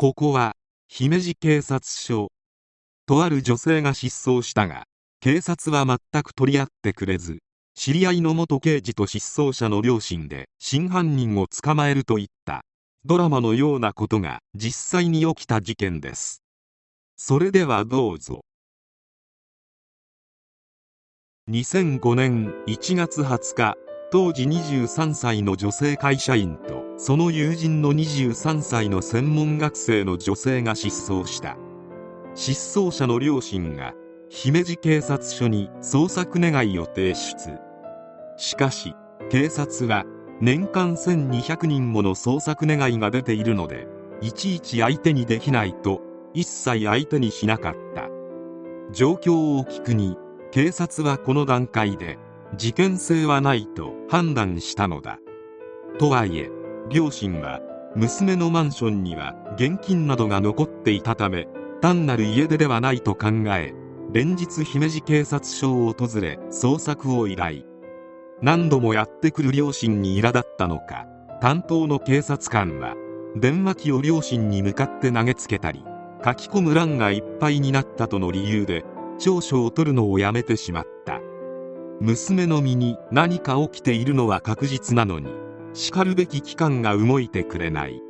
ここは姫路警察署。とある女性が失踪したが警察は全く取り合ってくれず知り合いの元刑事と失踪者の両親で真犯人を捕まえるといった。ドラマのようなことが実際に起きた事件です。それではどうぞ。2005年1月20日当時23歳の女性会社員とその友人の23歳の専門学生の女性が失踪した。失踪者の両親が姫路警察署に捜索願いを提出。しかし警察は年間1200人もの捜索願いが出ているのでいちいち相手にできないと一切相手にしなかった。状況を聞くに警察はこの段階で事件性はないと判断したのだ。とはいえ両親は娘のマンションには現金などが残っていたため単なる家出ではないと考え連日姫路警察署を訪れ捜索を依頼。何度もやってくる両親に苛立ったのか担当の警察官は電話機を両親に向かって投げつけたり書き込む欄がいっぱいになったとの理由で長所を取るのをやめてしまった。娘の身に何か起きているのは確実なのにしかるべき機関が動いてくれない。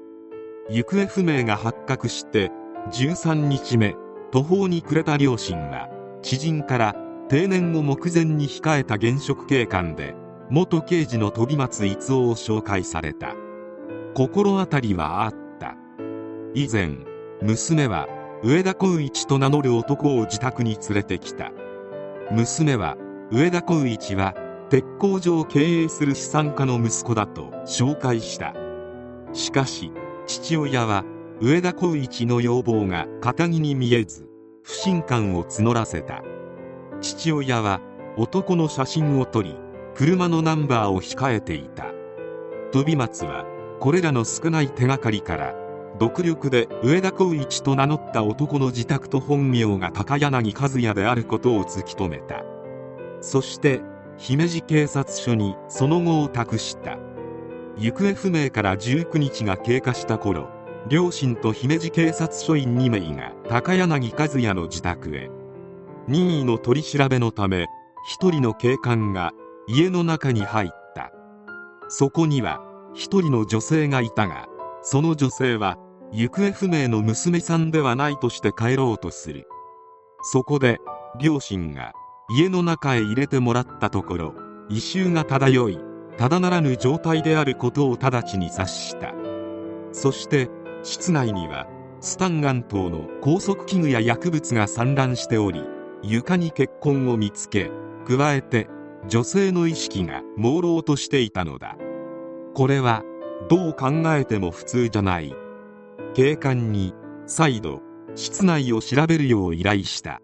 行方不明が発覚して13日目途方に暮れた両親は知人から定年を目前に控えた現職警官で元刑事の飛松逸夫を紹介された。心当たりはあった。以前娘は上田光一と名乗る男を自宅に連れてきた。娘は上田光一は鉄工所を経営する資産家の息子だと紹介した。しかし父親は上田光一の要望が堅気に見えず不信感を募らせた。父親は男の写真を撮り車のナンバーを控えていた。飛松はこれらの少ない手がかりから独力で上田光一と名乗った男の自宅と本名が高柳和也であることを突き止めた。そして姫路警察署にその後を託した。行方不明から19日が経過した頃両親と姫路警察署員2名が高柳和也の自宅へ。任意の取り調べのため一人の警官が家の中に入った。そこには一人の女性がいたがその女性は行方不明の娘さんではないとして帰ろうとする。そこで両親が家の中へ入れてもらったところ異臭が漂いただならぬ状態であることを直ちに察した。そして室内にはスタンガン等の拘束器具や薬物が散乱しており床に血痕を見つけ加えて女性の意識が朦朧としていたのだ。これはどう考えても普通じゃない。警官に再度室内を調べるよう依頼した。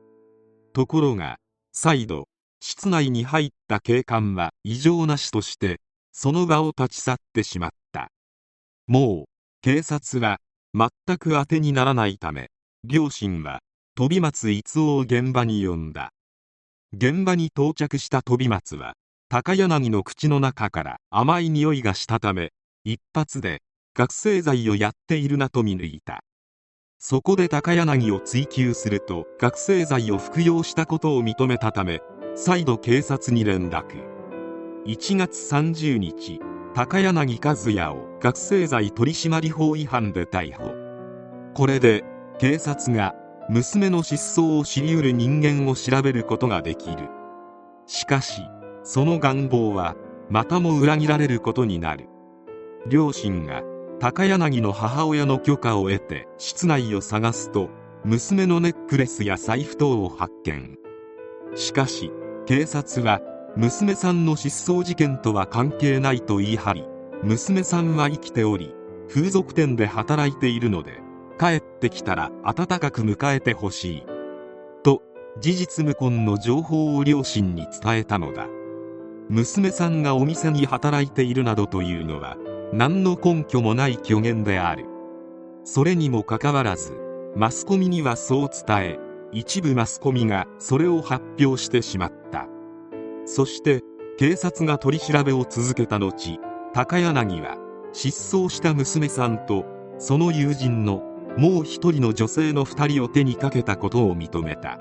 ところが再度室内に入った警官は異常なしとしてその場を立ち去ってしまった。もう警察は全く当てにならないため両親は飛松逸夫を現場に呼んだ。現場に到着した飛松は高柳の口の中から甘い匂いがしたため一発で覚醒剤をやっているなと見抜いた。そこで高柳を追及すると覚醒剤を服用したことを認めたため再度警察に連絡。1月30日高柳和也を覚醒剤取締法違反で逮捕。これで警察が娘の失踪を知り得る人間を調べることができる。しかしその願望はまたも裏切られることになる。両親が高柳の母親の許可を得て室内を探すと娘のネックレスや財布等を発見。しかし警察は娘さんの失踪事件とは関係ないと言い張り娘さんは生きており風俗店で働いているので帰ってきたら温かく迎えてほしい。と事実無根の情報を両親に伝えたのだ。娘さんがお店に働いているなどというのは何の根拠もない虚言である。それにもかかわらずマスコミにはそう伝え一部マスコミがそれを発表してしまった。そして警察が取り調べを続けた後高柳は失踪した娘さんとその友人のもう一人の女性の2人を手にかけたことを認めた。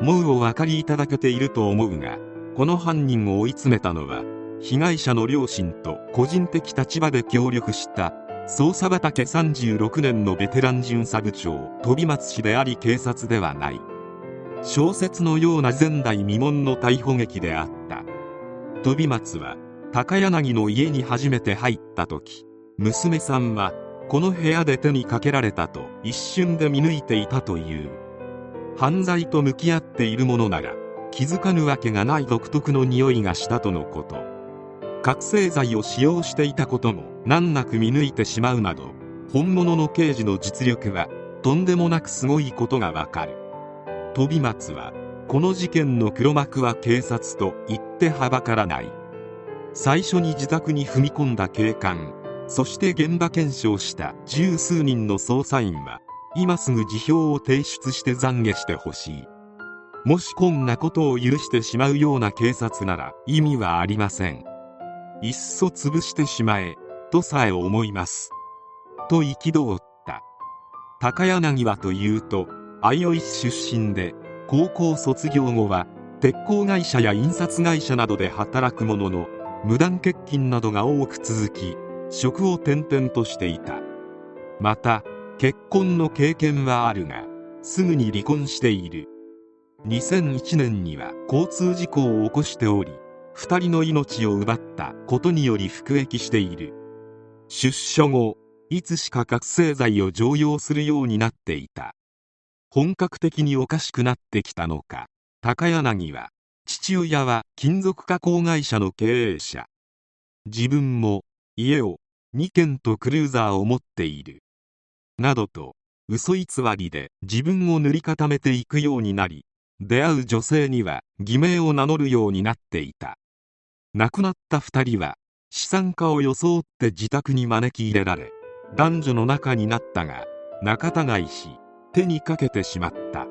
もうお分かりいただけていると思うがこの犯人を追い詰めたのは被害者の両親と個人的立場で協力した捜査畑36年のベテラン巡査部長飛松氏であり警察ではない。小説のような前代未聞の逮捕劇であった。飛松は高柳の家に初めて入った時娘さんはこの部屋で手にかけられたと一瞬で見抜いていたという。犯罪と向き合っているものなら気づかぬわけがない独特の匂いがしたとのこと。覚醒剤を使用していたことも難なく見抜いてしまうなど本物の刑事の実力はとんでもなくすごいことがわかる。飛松はこの事件の黒幕は警察と言ってはばからない。最初に自宅に踏み込んだ警官そして現場検証した十数人の捜査員は今すぐ辞表を提出して懺悔してほしい。もしこんなことを許してしまうような警察なら意味はありません。いっそ潰してしまえとさえ思います。と憤った。高柳はというと相生市出身で高校卒業後は鉄鋼会社や印刷会社などで働くものの無断欠勤などが多く続き職を転々としていた。また結婚の経験はあるがすぐに離婚している。2001年には交通事故を起こしており2人の命を奪ったことにより服役している。出所後いつしか覚醒剤を常用するようになっていた。本格的におかしくなってきたのか。高柳は父親は金属加工会社の経営者。自分も家を2軒とクルーザーを持っている。などと嘘偽りで自分を塗り固めていくようになり出会う女性には偽名を名乗るようになっていた。亡くなった2人は資産家を装って自宅に招き入れられ男女の仲になったが仲違いし手にかけてしまった。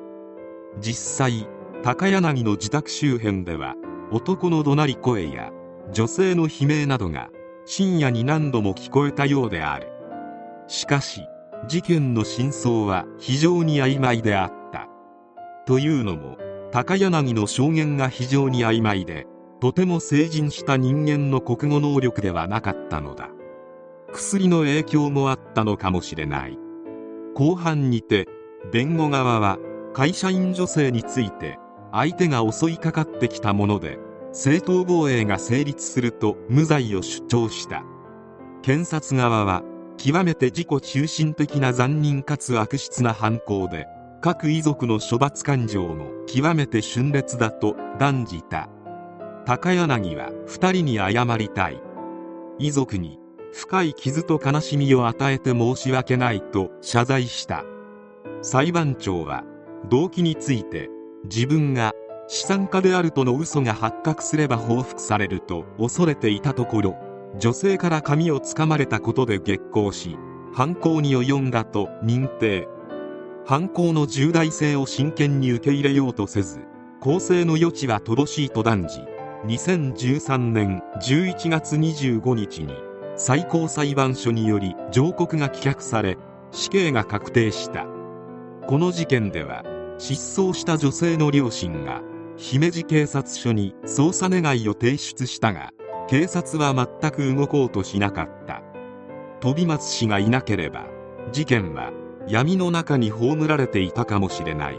実際高柳の自宅周辺では男の怒鳴り声や女性の悲鳴などが深夜に何度も聞こえたようである。しかし事件の真相は非常に曖昧であった。というのも高柳の証言が非常に曖昧でとても成人した人間の国語能力ではなかったのだ。薬の影響もあったのかもしれない。後半にて弁護側は会社員女性について相手が襲いかかってきたもので正当防衛が成立すると無罪を主張した。検察側は極めて自己中心的な残忍かつ悪質な犯行で各遺族の処罰感情も極めて峻烈だと断じた。高柳は2人に謝りたい。遺族に深い傷と悲しみを与えて申し訳ないと謝罪した。裁判長は動機について自分が資産家であるとの嘘が発覚すれば報復されると恐れていたところ女性から髪をつかまれたことで激高し犯行に及んだと認定。犯行の重大性を真剣に受け入れようとせず公正の余地は乏しいと断じ2013年11月25日に最高裁判所により上告が棄却され死刑が確定した。この事件では失踪した女性の両親が姫路警察署に捜査願いを提出したが警察は全く動こうとしなかった。飛松氏がいなければ事件は闇の中に葬られていたかもしれない。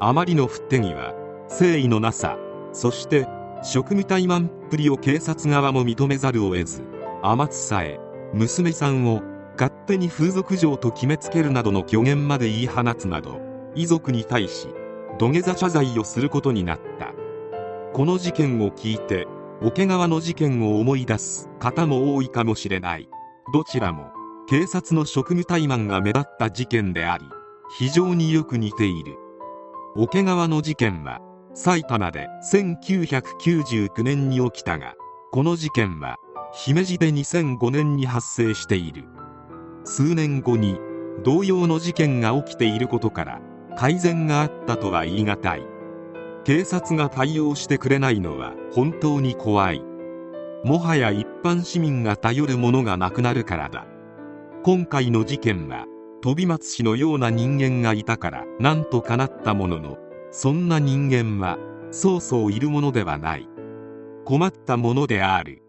あまりの不手際誠意のなさそして職務怠慢っぷりを警察側も認めざるを得ず天津さえ娘さんを勝手に風俗嬢と決めつけるなどの虚言まで言い放つなど遺族に対し土下座謝罪をすることになった。この事件を聞いて桶川の事件を思い出す方も多いかもしれない。どちらも警察の職務怠慢が目立った事件であり非常によく似ている。桶川の事件は埼玉で1999年に起きたがこの事件は姫路で2005年に発生している。数年後に同様の事件が起きていることから改善があったとは言い難い。警察が対応してくれないのは本当に怖い。もはや一般市民が頼るものがなくなるからだ。今回の事件は飛松氏のような人間がいたからなんとかなったもののそんな人間はそうそういるものではない。困ったものである。